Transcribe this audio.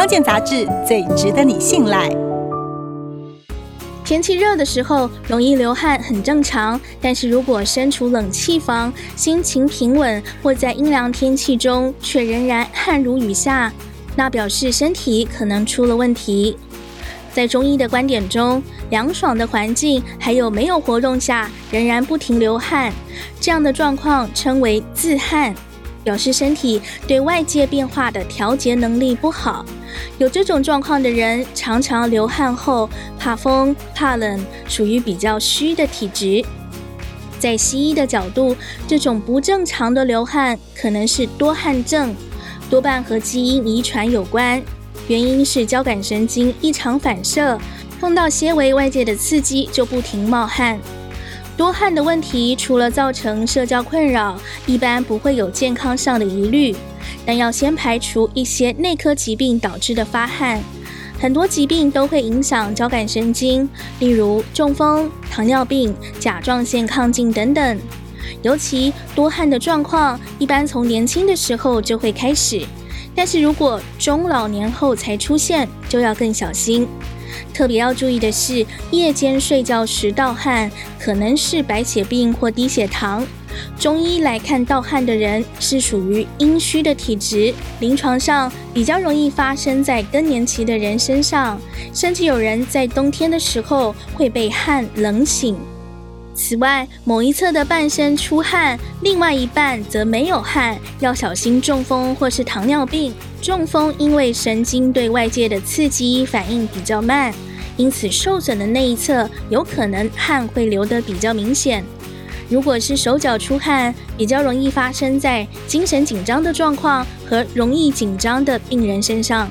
康健杂志最值得你信赖。天气热的时候容易流汗很正常，但是如果身处冷气房，心情平稳，或在阴凉天气中却仍然汗如雨下，那表示身体可能出了问题。在中医的观点中，凉爽的环境还有没有活动下仍然不停流汗，这样的状况称为自汗，表示身体对外界变化的调节能力不好。有这种状况的人，常常流汗后怕风怕冷，属于比较虚的体质。在西医的角度，这种不正常的流汗可能是多汗症，多半和基因遗传有关。原因是交感神经异常反射，碰到些微外界的刺激就不停冒汗。多汗的问题除了造成社交困扰，一般不会有健康上的疑虑，但要先排除一些内科疾病导致的发汗。很多疾病都会影响交感神经，例如中风、糖尿病、甲状腺亢进等等。尤其多汗的状况，一般从年轻的时候就会开始。但是如果中老年后才出现，就要更小心。特别要注意的是，夜间睡觉时盗汗，可能是白血病或低血糖。中医来看，盗汗的人是属于阴虚的体质，临床上比较容易发生在更年期的人身上，甚至有人在冬天的时候会被汗冷醒。此外，某一侧的半身出汗，另外一半则没有汗，要小心中风或是糖尿病。中风因为神经对外界的刺激反应比较慢，因此受损的那一侧有可能汗会流得比较明显。如果是手脚出汗，比较容易发生在精神紧张的状况和容易紧张的病人身上。